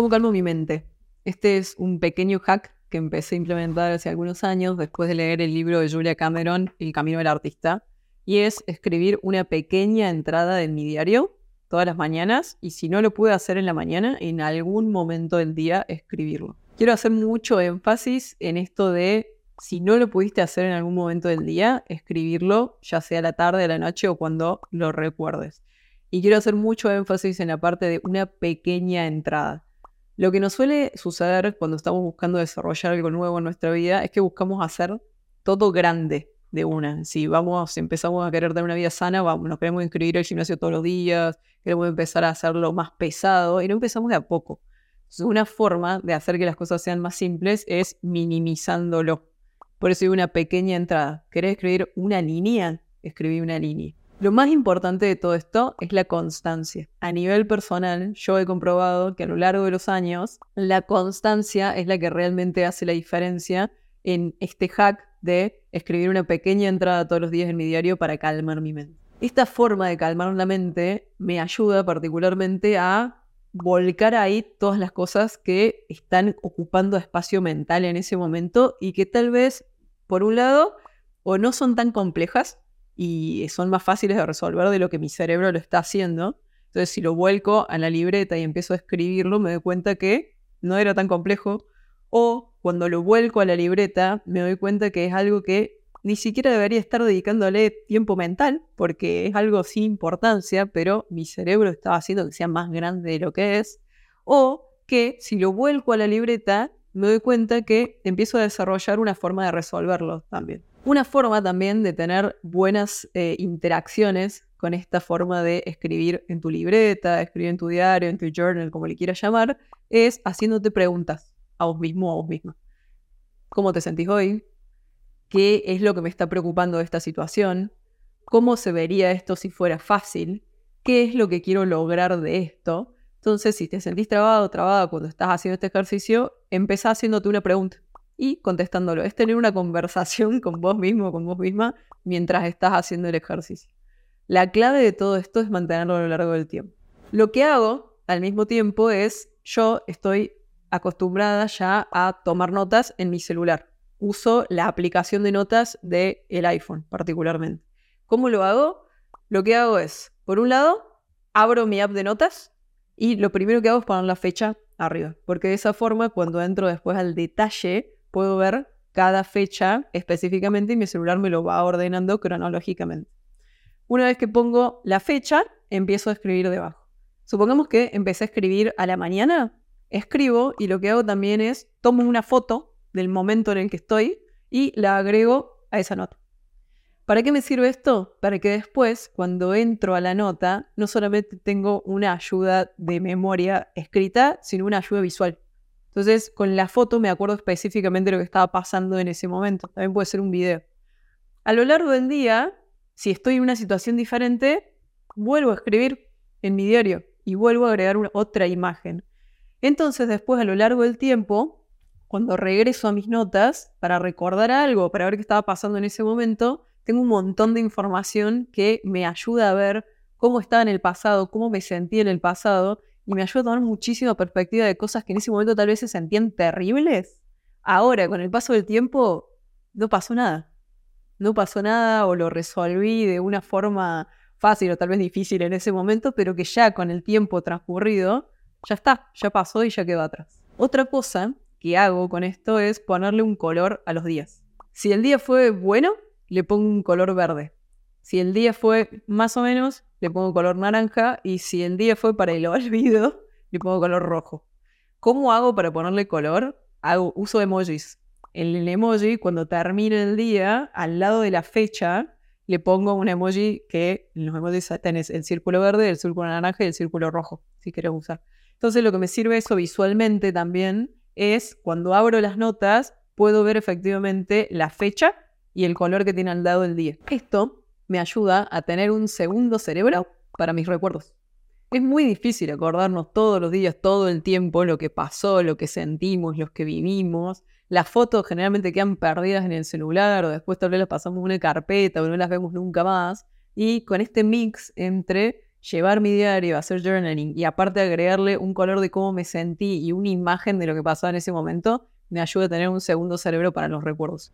¿Cómo calmo mi mente? Este es un pequeño hack que empecé a implementar hace algunos años después de leer el libro de Julia Cameron, El Camino del Artista, y es escribir una pequeña entrada en mi diario todas las mañanas y si no lo pude hacer en la mañana, en algún momento del día escribirlo. Quiero hacer mucho énfasis en esto de si no lo pudiste hacer en algún momento del día, escribirlo, ya sea la tarde, a la noche o cuando lo recuerdes. Y quiero hacer mucho énfasis en la parte de una pequeña entrada. Lo que nos suele suceder cuando estamos buscando desarrollar algo nuevo en nuestra vida es que buscamos hacer todo grande de una. Si vamos, empezamos a querer tener una vida sana, vamos, nos queremos inscribir al gimnasio todos los días, queremos empezar a hacerlo más pesado y no empezamos de a poco. una forma de hacer que las cosas sean más simples es minimizándolo. Por eso hay una pequeña entrada. ¿Querés escribir una línea? Escribí una línea. Lo más importante de todo esto es la constancia. A nivel personal, yo he comprobado que a lo largo de los años, la constancia es la que realmente hace la diferencia en este hack de escribir una pequeña entrada todos los días en mi diario para calmar mi mente. Esta forma de calmar la mente me ayuda particularmente a volcar ahí todas las cosas que están ocupando espacio mental en ese momento y que tal vez, por un lado, o no son tan complejas y son más fáciles de resolver de lo que mi cerebro lo está haciendo. Entonces, si lo vuelco a la libreta y empiezo a escribirlo, me doy cuenta que no era tan complejo. O cuando lo vuelco a la libreta, me doy cuenta que es algo que ni siquiera debería estar dedicándole tiempo mental, porque es algo sin importancia, pero mi cerebro estaba haciendo que sea más grande de lo que es. O que si lo vuelco a la libreta, me doy cuenta que empiezo a desarrollar una forma de resolverlo también. Una forma también de tener buenas eh, interacciones con esta forma de escribir en tu libreta, escribir en tu diario, en tu journal, como le quieras llamar, es haciéndote preguntas a vos mismo o a vos misma. ¿Cómo te sentís hoy? ¿Qué es lo que me está preocupando de esta situación? ¿Cómo se vería esto si fuera fácil? ¿Qué es lo que quiero lograr de esto? Entonces, si te sentís trabado trabada cuando estás haciendo este ejercicio, empezá haciéndote una pregunta y contestándolo. Es tener una conversación con vos mismo, con vos misma, mientras estás haciendo el ejercicio. La clave de todo esto es mantenerlo a lo largo del tiempo. Lo que hago al mismo tiempo es, yo estoy acostumbrada ya a tomar notas en mi celular. Uso la aplicación de notas del el iPhone particularmente. ¿Cómo lo hago? Lo que hago es, por un lado, abro mi app de notas y lo primero que hago es poner la fecha arriba, porque de esa forma cuando entro después al detalle puedo ver cada fecha específicamente y mi celular me lo va ordenando cronológicamente. Una vez que pongo la fecha, empiezo a escribir debajo. Supongamos que empecé a escribir a la mañana, escribo y lo que hago también es tomo una foto del momento en el que estoy y la agrego a esa nota. ¿Para qué me sirve esto? Para que después, cuando entro a la nota, no solamente tengo una ayuda de memoria escrita, sino una ayuda visual. Entonces, con la foto me acuerdo específicamente lo que estaba pasando en ese momento. También puede ser un video. A lo largo del día, si estoy en una situación diferente, vuelvo a escribir en mi diario y vuelvo a agregar otra imagen. Entonces, después, a lo largo del tiempo, cuando regreso a mis notas para recordar algo, para ver qué estaba pasando en ese momento, tengo un montón de información que me ayuda a ver cómo estaba en el pasado, cómo me sentí en el pasado y me ayuda a tomar muchísima perspectiva de cosas que en ese momento tal vez se sentían terribles. Ahora, con el paso del tiempo, no pasó nada. No pasó nada o lo resolví de una forma fácil o tal vez difícil en ese momento, pero que ya con el tiempo transcurrido, ya está, ya pasó y ya quedó atrás. Otra cosa que hago con esto es ponerle un color a los días. Si el día fue bueno, le pongo un color verde. Si el día fue más o menos, le pongo color naranja y si el día fue para el olvido, le pongo color rojo. ¿Cómo hago para ponerle color? Hago uso emojis. En el emoji, cuando termina el día, al lado de la fecha, le pongo un emoji que en los emojis tenés el círculo verde, el círculo naranja y el círculo rojo, si querés usar. Entonces lo que me sirve eso visualmente también es cuando abro las notas, puedo ver efectivamente la fecha y el color que tiene al lado del día. Esto me ayuda a tener un segundo cerebro para mis recuerdos. Es muy difícil acordarnos todos los días, todo el tiempo, lo que pasó, lo que sentimos, lo que vivimos. Las fotos generalmente quedan perdidas en el celular o después tal las pasamos en una carpeta o no las vemos nunca más. Y con este mix entre llevar mi diario, hacer journaling y aparte agregarle un color de cómo me sentí y una imagen de lo que pasaba en ese momento, me ayuda a tener un segundo cerebro para los recuerdos.